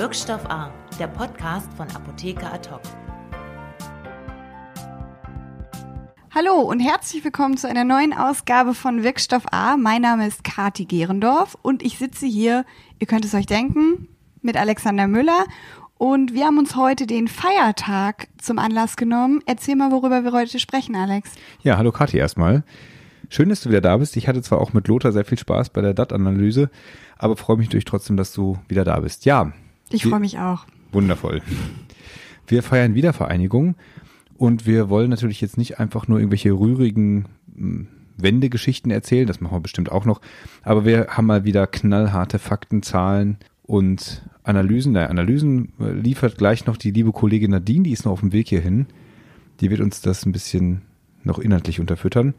Wirkstoff A, der Podcast von Apotheker Ad Hallo und herzlich willkommen zu einer neuen Ausgabe von Wirkstoff A. Mein Name ist Kati Gerendorf und ich sitze hier, ihr könnt es euch denken, mit Alexander Müller und wir haben uns heute den Feiertag zum Anlass genommen. Erzähl mal, worüber wir heute sprechen, Alex. Ja, hallo Kathi erstmal. Schön, dass du wieder da bist. Ich hatte zwar auch mit Lothar sehr viel Spaß bei der DAT-Analyse, aber freue mich natürlich trotzdem, dass du wieder da bist. Ja. Ich freue mich auch. Wundervoll. Wir feiern Wiedervereinigung und wir wollen natürlich jetzt nicht einfach nur irgendwelche rührigen hm, Wendegeschichten erzählen, das machen wir bestimmt auch noch, aber wir haben mal wieder knallharte Fakten, Zahlen und Analysen. Naja, Analysen äh, liefert gleich noch die liebe Kollegin Nadine, die ist noch auf dem Weg hierhin. Die wird uns das ein bisschen noch inhaltlich unterfüttern.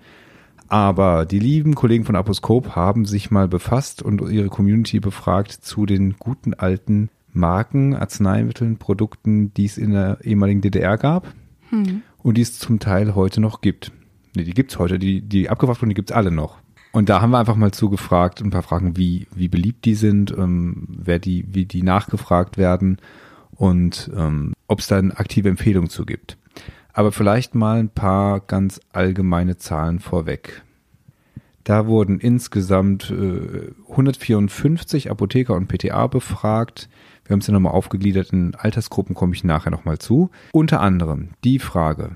Aber die lieben Kollegen von Aposkop haben sich mal befasst und ihre Community befragt zu den guten alten Marken, Arzneimitteln, Produkten, die es in der ehemaligen DDR gab hm. und die es zum Teil heute noch gibt. Nee, die gibt's heute, die, die abgefragt wurden, die gibt's alle noch. Und da haben wir einfach mal zugefragt, ein paar Fragen, wie, wie beliebt die sind, ähm, wer die, wie die nachgefragt werden und ähm, ob es da eine aktive Empfehlung zu gibt. Aber vielleicht mal ein paar ganz allgemeine Zahlen vorweg. Da wurden insgesamt äh, 154 Apotheker und PTA befragt. Wir haben es ja nochmal aufgegliedert in Altersgruppen, komme ich nachher nochmal zu. Unter anderem die Frage,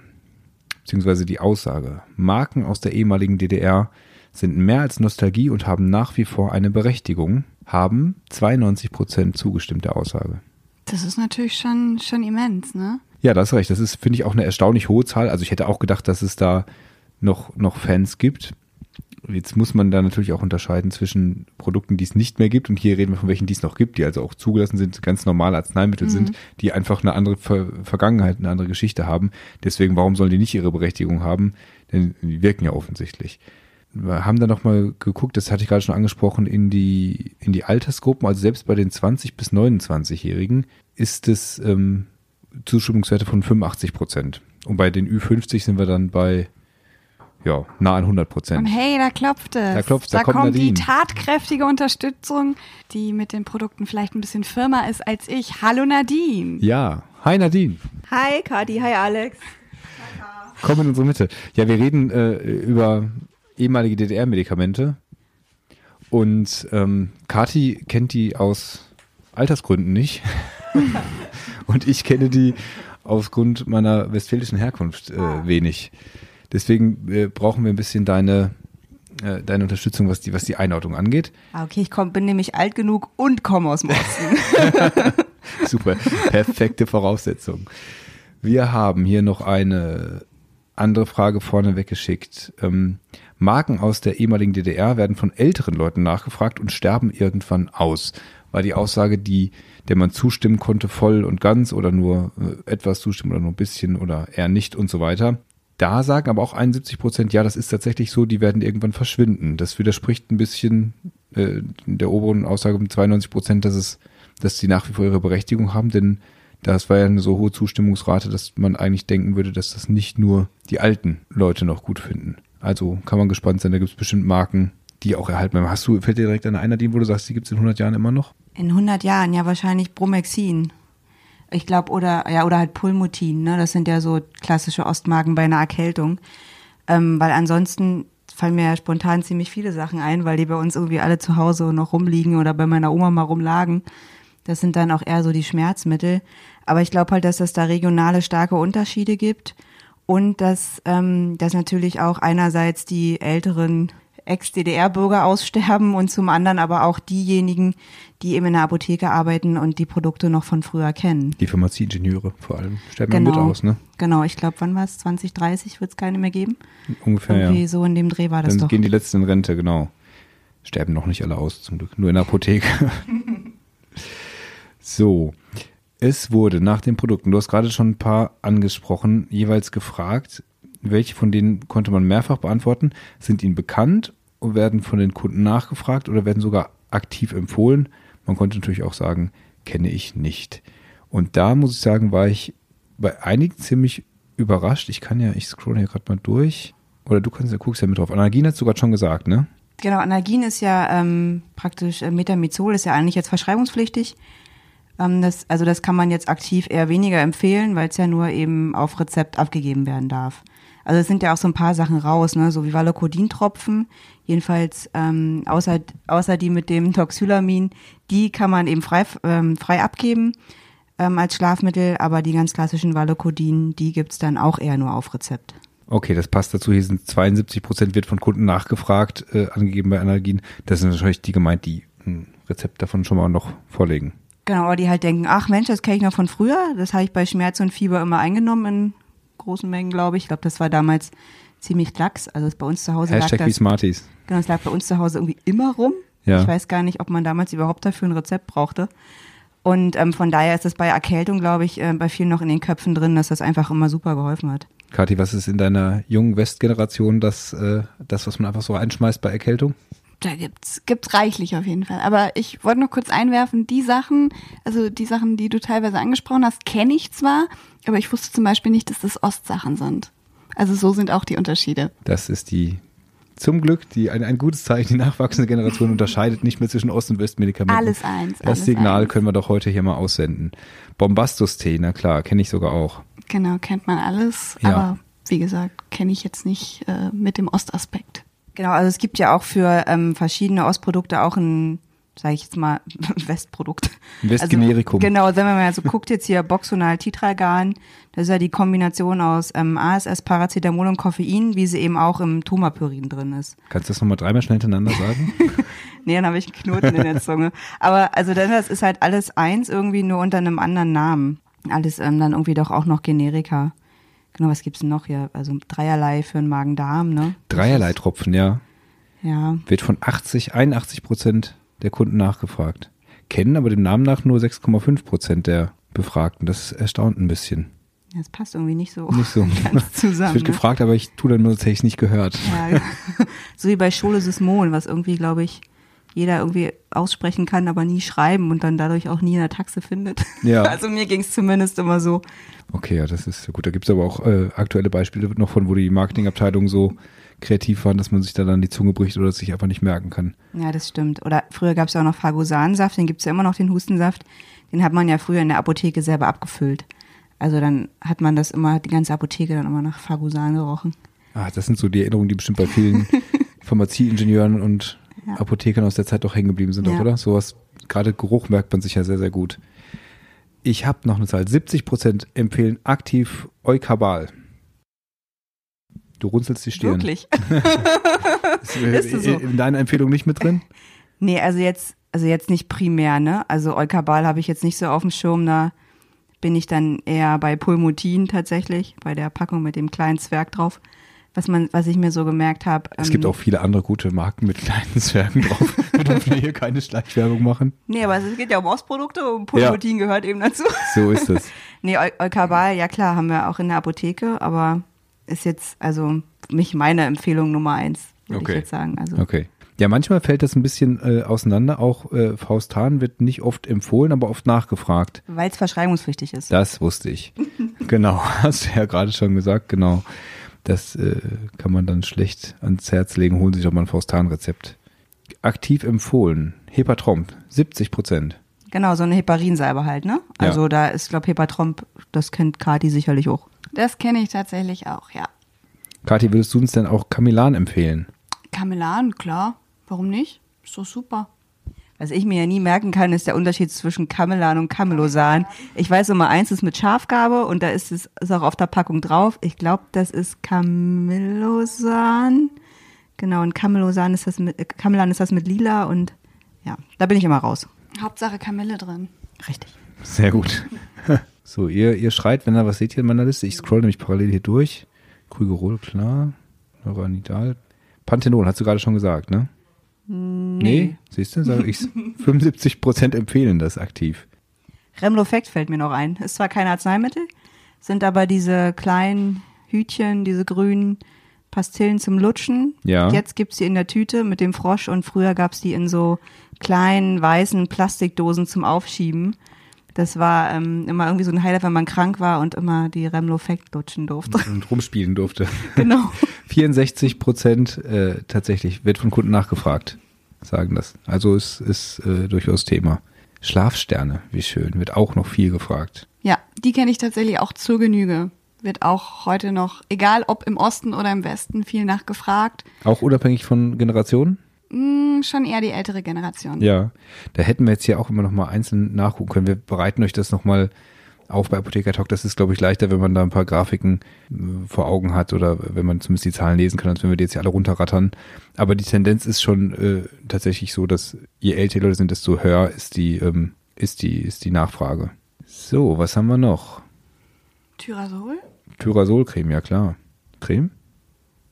beziehungsweise die Aussage, Marken aus der ehemaligen DDR sind mehr als Nostalgie und haben nach wie vor eine Berechtigung, haben 92 Prozent zugestimmt der Aussage. Das ist natürlich schon, schon immens, ne? Ja, das ist recht. Das ist, finde ich, auch eine erstaunlich hohe Zahl. Also ich hätte auch gedacht, dass es da noch, noch Fans gibt. Jetzt muss man da natürlich auch unterscheiden zwischen Produkten, die es nicht mehr gibt und hier reden wir von welchen, die es noch gibt, die also auch zugelassen sind, ganz normale Arzneimittel mhm. sind, die einfach eine andere Ver Vergangenheit, eine andere Geschichte haben. Deswegen, warum sollen die nicht ihre Berechtigung haben? Denn die wirken ja offensichtlich wir haben da nochmal geguckt, das hatte ich gerade schon angesprochen, in die, in die Altersgruppen, also selbst bei den 20- bis 29-Jährigen ist es ähm, Zustimmungswerte von 85 Prozent. Und bei den Ü50 sind wir dann bei ja, nah an 100 Prozent. Und hey, da klopft es. Da klopft da, da kommt, kommt die tatkräftige Unterstützung, die mit den Produkten vielleicht ein bisschen firmer ist als ich. Hallo Nadine. Ja, hi Nadine. Hi Kadi, hi Alex. Komm in unsere Mitte. Ja, wir reden äh, über ehemalige DDR-Medikamente. Und ähm, Kati kennt die aus Altersgründen nicht. und ich kenne die aufgrund meiner westfälischen Herkunft äh, ah. wenig. Deswegen äh, brauchen wir ein bisschen deine, äh, deine Unterstützung, was die, was die Einordnung angeht. Ah, okay, ich komm, bin nämlich alt genug und komme aus dem Osten. Super, perfekte Voraussetzung. Wir haben hier noch eine andere Frage vorne weggeschickt. Ähm, Marken aus der ehemaligen DDR werden von älteren Leuten nachgefragt und sterben irgendwann aus. War die Aussage, die, der man zustimmen konnte, voll und ganz oder nur äh, etwas zustimmen oder nur ein bisschen oder eher nicht und so weiter. Da sagen aber auch 71 Prozent, ja, das ist tatsächlich so, die werden irgendwann verschwinden. Das widerspricht ein bisschen äh, der oberen Aussage um 92 Prozent, dass es, dass sie nach wie vor ihre Berechtigung haben, denn das war ja eine so hohe Zustimmungsrate, dass man eigentlich denken würde, dass das nicht nur die alten Leute noch gut finden. Also kann man gespannt sein, da gibt es bestimmt Marken, die auch erhalten bleiben. Hast du, fällt dir direkt eine ein, wo du sagst, die gibt es in 100 Jahren immer noch? In 100 Jahren, ja wahrscheinlich Bromexin. Ich glaube, oder, ja, oder halt Pulmutin, ne? Das sind ja so klassische Ostmarken bei einer Erkältung. Ähm, weil ansonsten fallen mir ja spontan ziemlich viele Sachen ein, weil die bei uns irgendwie alle zu Hause noch rumliegen oder bei meiner Oma mal rumlagen. Das sind dann auch eher so die Schmerzmittel. Aber ich glaube halt, dass es da regionale starke Unterschiede gibt und dass, ähm, dass natürlich auch einerseits die älteren Ex-DDR-Bürger aussterben und zum anderen aber auch diejenigen, die eben in der Apotheke arbeiten und die Produkte noch von früher kennen. Die Pharmazieingenieure vor allem sterben genau. mit aus, ne? Genau, ich glaube, wann war es? 2030 wird es keine mehr geben? Ungefähr, Irgendwie ja. so in dem Dreh war das Dann doch. gehen die letzten in Rente, genau. Sterben noch nicht alle aus, zum Glück. Nur in der Apotheke. so, es wurde nach den Produkten, du hast gerade schon ein paar angesprochen, jeweils gefragt, welche von denen konnte man mehrfach beantworten? Sind ihnen bekannt und werden von den Kunden nachgefragt oder werden sogar aktiv empfohlen? Man konnte natürlich auch sagen, kenne ich nicht. Und da muss ich sagen, war ich bei einigen ziemlich überrascht. Ich kann ja, ich scroll hier gerade mal durch. Oder du kannst ja, guckst ja mit drauf. Analgin hat sogar schon gesagt, ne? Genau, Analgin ist ja ähm, praktisch, äh, Metamizol ist ja eigentlich jetzt verschreibungspflichtig. Ähm, das, also das kann man jetzt aktiv eher weniger empfehlen, weil es ja nur eben auf Rezept abgegeben werden darf. Also es sind ja auch so ein paar Sachen raus, ne, so wie Valokodin-Tropfen. Jedenfalls ähm, außer, außer die mit dem Toxylamin, die kann man eben frei, ähm, frei abgeben ähm, als Schlafmittel, aber die ganz klassischen Valokodin, die gibt's dann auch eher nur auf Rezept. Okay, das passt dazu. Hier sind 72 Prozent wird von Kunden nachgefragt, äh, angegeben bei Analgien. Das sind wahrscheinlich die gemeint, die ein Rezept davon schon mal noch vorlegen. Genau, aber die halt denken, ach Mensch, das kenne ich noch von früher. Das habe ich bei Schmerz und Fieber immer eingenommen in großen Mengen, glaube ich. Ich glaube, das war damals ziemlich lax. Also bei uns zu Hause Hashtag lag wie das, Smarties. genau, es lag bei uns zu Hause irgendwie immer rum. Ja. Ich weiß gar nicht, ob man damals überhaupt dafür ein Rezept brauchte. Und ähm, von daher ist es bei Erkältung, glaube ich, äh, bei vielen noch in den Köpfen drin, dass das einfach immer super geholfen hat. Kathi, was ist in deiner jungen Westgeneration das, äh, das, was man einfach so einschmeißt bei Erkältung? Da gibt's, gibt's reichlich auf jeden Fall. Aber ich wollte nur kurz einwerfen, die Sachen, also die Sachen, die du teilweise angesprochen hast, kenne ich zwar, aber ich wusste zum Beispiel nicht, dass das Ostsachen sind. Also so sind auch die Unterschiede. Das ist die, zum Glück, die, ein, ein gutes Zeichen. Die nachwachsende Generation unterscheidet nicht mehr zwischen Ost- und Westmedikamenten. Alles eins. Das alles Signal eins. können wir doch heute hier mal aussenden. Bombastus-Tee, na klar, kenne ich sogar auch. Genau, kennt man alles. Ja. Aber wie gesagt, kenne ich jetzt nicht äh, mit dem Ostaspekt. Genau, also es gibt ja auch für ähm, verschiedene Ostprodukte auch ein, sage ich jetzt mal, Westprodukt. Ein Westgenerikum. Also, genau, wenn man mal so guckt, jetzt hier Boxonal Titragan, das ist ja die Kombination aus ähm, ASS, Paracetamol und Koffein, wie sie eben auch im Tomapyrin drin ist. Kannst du das nochmal dreimal schnell hintereinander sagen? Nee, dann habe ich einen Knoten in der Zunge. Aber also dann das ist halt alles eins irgendwie nur unter einem anderen Namen. Alles ähm, dann irgendwie doch auch noch Generika. Genau, was gibt's denn noch hier? Also dreierlei für den Magen-Darm, ne? Dreierlei Tropfen, ja. Ja. Wird von 80, 81 Prozent der Kunden nachgefragt. Kennen aber dem Namen nach nur 6,5 Prozent der Befragten. Das erstaunt ein bisschen. Das passt irgendwie nicht so Nicht so. ganz Es zusammen. wird ne? gefragt, aber ich tue dann nur, als hätte ich es nicht gehört. Ja, so wie bei Sismon, was irgendwie, glaube ich, jeder irgendwie aussprechen kann, aber nie schreiben und dann dadurch auch nie in der Taxe findet. Ja. Also mir ging's zumindest immer so. Okay, ja, das ist gut. Da gibt's aber auch äh, aktuelle Beispiele noch von, wo die Marketingabteilungen so kreativ waren, dass man sich da dann die Zunge bricht oder es sich einfach nicht merken kann. Ja, das stimmt. Oder früher gab's ja auch noch Fagosansaft, den gibt's ja immer noch, den Hustensaft. Den hat man ja früher in der Apotheke selber abgefüllt. Also dann hat man das immer, die ganze Apotheke dann immer nach Fagosan gerochen. Ah, das sind so die Erinnerungen, die bestimmt bei vielen Pharmazieingenieuren und Ja. Apothekern aus der Zeit doch hängen geblieben sind, Ja. auch, oder? Sowas, gerade Geruch merkt man sich ja sehr, sehr gut. Ich habe noch eine Zahl. 70 Prozent empfehlen aktiv Eukabal. Du runzelst die Stirn. Wirklich? Ist, äh, Ist das so? in deiner Empfehlung nicht mit drin? Nee, also jetzt, also jetzt nicht primär, ne? Also Eukabal habe ich jetzt nicht so auf dem Schirm, da bin ich dann eher bei Pulmutin tatsächlich, bei der Packung mit dem kleinen Zwerg drauf. Was man, was ich mir so gemerkt habe. Es gibt auch viele andere gute Marken mit kleinen Zwergen drauf. Wir dürfen hier keine Schleichwerbung machen. Nee, aber es geht ja um Ostprodukte und Pulmutin gehört eben dazu. So ist es. Nee, Eu Eukabal, ja klar, haben wir auch in der Apotheke, aber ist jetzt also nicht meine Empfehlung Nummer eins, würde Okay. ich jetzt sagen. Also Okay. Ja, manchmal fällt das ein bisschen äh, auseinander. Auch äh, Faustan wird nicht oft empfohlen, aber oft nachgefragt. weil es verschreibungspflichtig ist. Das wusste ich. genau, hast du ja gerade schon gesagt, genau. Das äh, kann man dann schlecht ans Herz legen. Holen Sie sich doch mal ein Faustan-Rezept. Aktiv empfohlen. Hepatromp, 70 Prozent. Genau, so eine Heparinsalbe halt, ne? Ja. Also da ist, glaube Hepatromp, das kennt Kati sicherlich auch. Das kenne ich tatsächlich auch, ja. Kathi, würdest du uns denn auch Kamilan empfehlen? Kamelan, klar. Warum nicht? Ist doch super. Was ich mir ja nie merken kann, ist der Unterschied zwischen Kamelan und Camelosan. Ich weiß immer, eins ist mit Schafgabe und da ist es ist auch auf der Packung drauf. Ich glaube, das ist Camelosan. Genau, und Camelosan ist das mit, äh, Camelan ist das mit lila und ja, da bin ich immer raus. Hauptsache Kamille drin. Richtig. Sehr gut. so, ihr, ihr schreit, wenn ihr was seht hier in meiner Liste. Ich scroll nämlich parallel hier durch. Krügerol, klar. Neuronidal. Panthenol, hast du gerade schon gesagt, ne? Nee. Siehst du, sage ich 75 Prozent empfehlen das aktiv. Remlofect fällt mir noch ein. Ist zwar kein Arzneimittel, sind aber diese kleinen Hütchen, diese grünen Pastillen zum Lutschen. Ja. Jetzt gibt's die in der Tüte mit dem Frosch und früher gab's die in so kleinen weißen Plastikdosen zum Aufschieben. Das war ähm, immer irgendwie so ein Highlight, wenn man krank war und immer die Remlofect lutschen durfte. Und rumspielen durfte. genau. 64 Prozent äh, tatsächlich wird von Kunden nachgefragt, sagen das. Also ist, ist äh, durchaus Thema. Schlafsterne, wie schön, wird auch noch viel gefragt. Ja, die kenne ich tatsächlich auch zur Genüge. Wird auch heute noch, egal ob im Osten oder im Westen, viel nachgefragt. Auch unabhängig von Generationen? Hm, schon eher die ältere Generation. Ja, da hätten wir jetzt ja auch immer noch mal einzeln nachgucken können. Wir bereiten euch das noch mal auf bei Apotheker Talk. Das ist, glaube ich, leichter, wenn man da ein paar Grafiken äh, vor Augen hat oder wenn man zumindest die Zahlen lesen kann, als wenn wir die jetzt hier alle runterrattern. Aber die Tendenz ist schon äh, tatsächlich so, dass je älter die Leute sind, desto höher ist die, ähm, ist die, ist die Nachfrage. So, was haben wir noch? Tyrasol? Tyrasol-Creme, ja klar. Creme?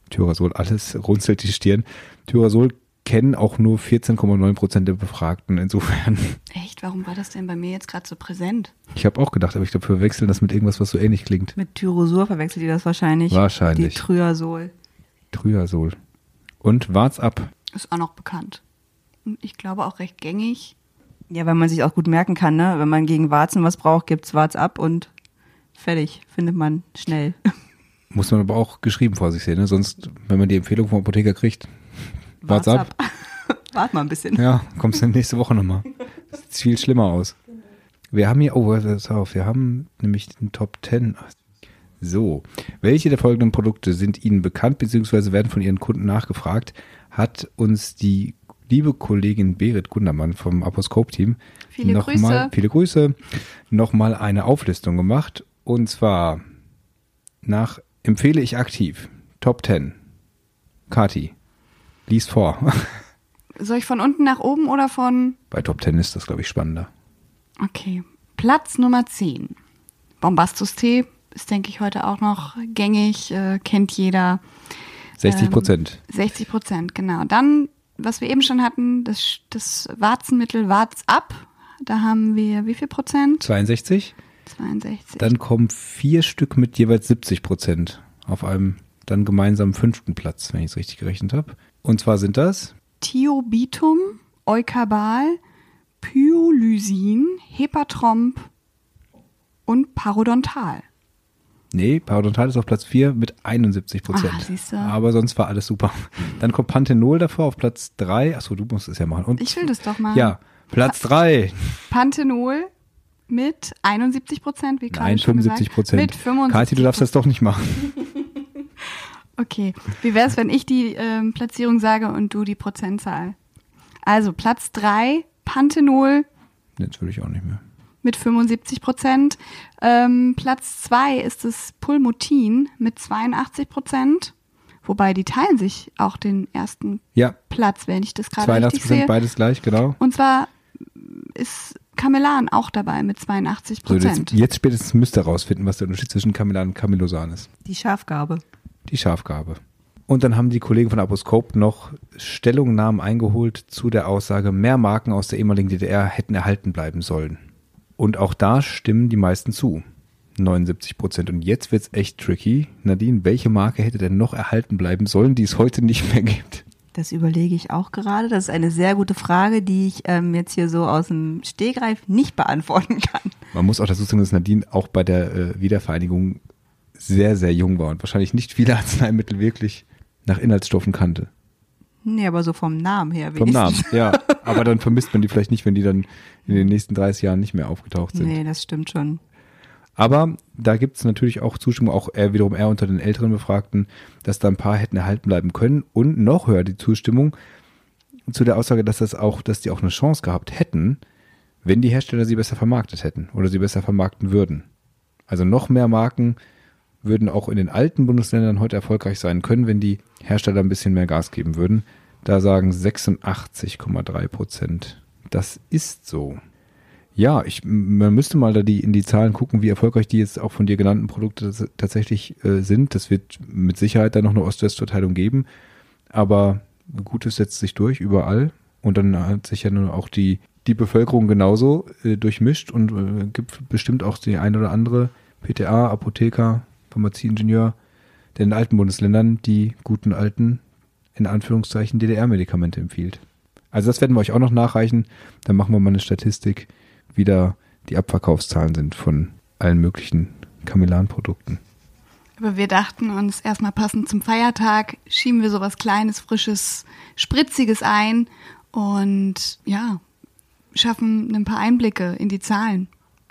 Tyrasol, alles runzelt die Stirn. Tyrasol kennen auch nur 14,9 Prozent der Befragten. Insofern, Echt? Warum war das denn bei mir jetzt gerade so präsent? ich habe auch gedacht, aber ich glaube, wir verwechseln das mit irgendwas, was so ähnlich klingt. Mit Tyrosur verwechselt ihr das wahrscheinlich. Wahrscheinlich. Die Tryasol. Tryasol. Und wart's ab. Ist auch noch bekannt. Und ich glaube auch recht gängig. Ja, weil man sich auch gut merken kann, ne? Wenn man gegen Warzen was braucht, gibt's Warz ab und fertig. Findet man schnell. Muss man aber auch geschrieben vor sich sehen, ne? Sonst, wenn man die Empfehlung vom Apotheker kriegt, wart's ab. Wart mal ein bisschen. Ja, kommst du nächste Woche nochmal. Das sieht viel schlimmer aus. Wir haben hier, oh, pass auf, wir haben nämlich den Top 10. So, welche der folgenden Produkte sind Ihnen bekannt bzw. werden von Ihren Kunden nachgefragt? Hat uns die liebe Kollegin Berit Gundermann vom Aposkop-Team Viele noch Grüße. Mal, viele Grüße, nochmal eine Auflistung gemacht. Und zwar nach empfehle ich aktiv Top 10. Kati, lies vor. Soll ich von unten nach oben oder von. Bei Top 10 ist das, glaube ich, spannender. Okay. Platz Nummer 10. Bombastus-Tee ist, denke ich, heute auch noch gängig, äh, kennt jeder. 60 Prozent. 60 Prozent, genau. Dann, was wir eben schon hatten, das, das Warzenmittel Warz ab. Da haben wir wie viel Prozent? 62. 62. Dann kommen vier Stück mit jeweils 70 Prozent auf einem dann gemeinsamen fünften Platz, wenn ich es richtig gerechnet habe. Und zwar sind das Thiobitum, Eukabal, Pyolysin, Hepatromp und Parodontal. Nee, Parodontal ist auf Platz 4 mit 71 Prozent. Ah, siehste. Aber sonst war alles super. Dann kommt Panthenol davor auf Platz 3. Achso, du musst es ja machen. Und Ich will das doch mal. Ja, Platz 3. Panthenol mit 71 Prozent, wie gerade Nein, schon 75 gesagt. Prozent. Mit 75 Kathi, du darfst das doch nicht machen. Okay, wie wäre es, wenn ich die ähm, Platzierung sage und du die Prozentzahl? Also Platz 3, Panthenol Jetzt will ich auch nicht mehr. mit 75 Prozent. Ähm, Platz 2 ist das Pulmotin mit 82 Prozent. Wobei die teilen sich auch den ersten Ja, Platz, wenn ich das gerade 82 richtig Prozent, sehe. beides gleich, genau. Und zwar ist Camelan auch dabei mit 82 So, jetzt, Prozent. jetzt spätestens müsst ihr rausfinden, was der Unterschied zwischen Camelan und Camelosan ist. Die Schafgabe. Die Schafgabe. Und dann haben die Kollegen von Aposcope noch Stellungnahmen eingeholt zu der Aussage, mehr Marken aus der ehemaligen DDR hätten erhalten bleiben sollen. Und auch da stimmen die meisten zu. 79 Prozent. Und jetzt wird's echt tricky. Nadine, welche Marke hätte denn noch erhalten bleiben sollen, die es heute nicht mehr gibt? Das überlege ich auch gerade. Das ist eine sehr gute Frage, die ich ähm, jetzt hier so aus dem Stehgreif nicht beantworten kann. Man muss auch dazu sagen, dass Nadine auch bei der äh, Wiedervereinigung sehr, sehr jung war und wahrscheinlich nicht viele Arzneimittel wirklich nach Inhaltsstoffen kannte. Nee, aber so vom Namen her Vom Namen, wenigstens. ja. Aber dann vermisst man die vielleicht nicht, wenn die dann in den nächsten 30 Jahren nicht mehr aufgetaucht sind. Nee, das stimmt schon. Aber da gibt es natürlich auch Zustimmung, auch eher wiederum eher unter den älteren Befragten, dass da ein paar hätten erhalten bleiben können. Und noch höher die Zustimmung zu der Aussage, dass das auch, dass die auch eine Chance gehabt hätten, wenn die Hersteller sie besser vermarktet hätten oder sie besser vermarkten würden. Also noch mehr Marken würden auch in den alten Bundesländern heute erfolgreich sein können, wenn die Hersteller ein bisschen mehr Gas geben würden. Da sagen 86,3 Prozent. Das ist so. Ja, ich, man müsste mal da die, in die Zahlen gucken, wie erfolgreich die jetzt auch von dir genannten Produkte tats- tatsächlich äh, sind. Das wird mit Sicherheit dann noch eine Ost-West-Verteilung geben. Aber Gutes setzt sich durch überall. Und dann hat sich ja nun auch die, die Bevölkerung genauso äh, durchmischt und äh, gibt bestimmt auch die ein oder andere PTA, Apotheker, Pharmazieingenieur, der in den alten Bundesländern die guten alten, in Anführungszeichen, DDR-Medikamente empfiehlt. Also das werden wir euch auch noch nachreichen. Dann machen wir mal eine Statistik, wie da die Abverkaufszahlen sind von allen möglichen Camelan-Produkten. Aber wir dachten uns erstmal passend zum Feiertag schieben wir sowas Kleines, Frisches, Spritziges ein. Und ja, schaffen ein paar Einblicke in die Zahlen.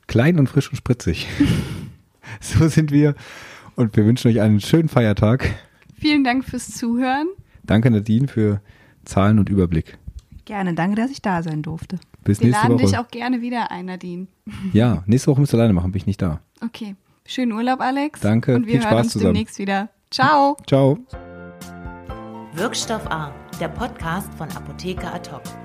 Klein und frisch und spritzig. so sind wir und wir wünschen euch einen schönen Feiertag. Vielen Dank fürs Zuhören. Danke Nadine für Zahlen und Überblick. Gerne, danke, dass ich da sein durfte. Bis Wir nächste laden Woche. dich auch gerne wieder ein, Nadine. Ja, nächste Woche müsst ihr alleine machen, bin ich nicht da. Okay. Schönen Urlaub, Alex. Danke, Und wir viel hören Spaß uns zusammen. demnächst wieder. Ciao. Ciao. Wirkstoff A, der Podcast von Apotheker Ad hoc.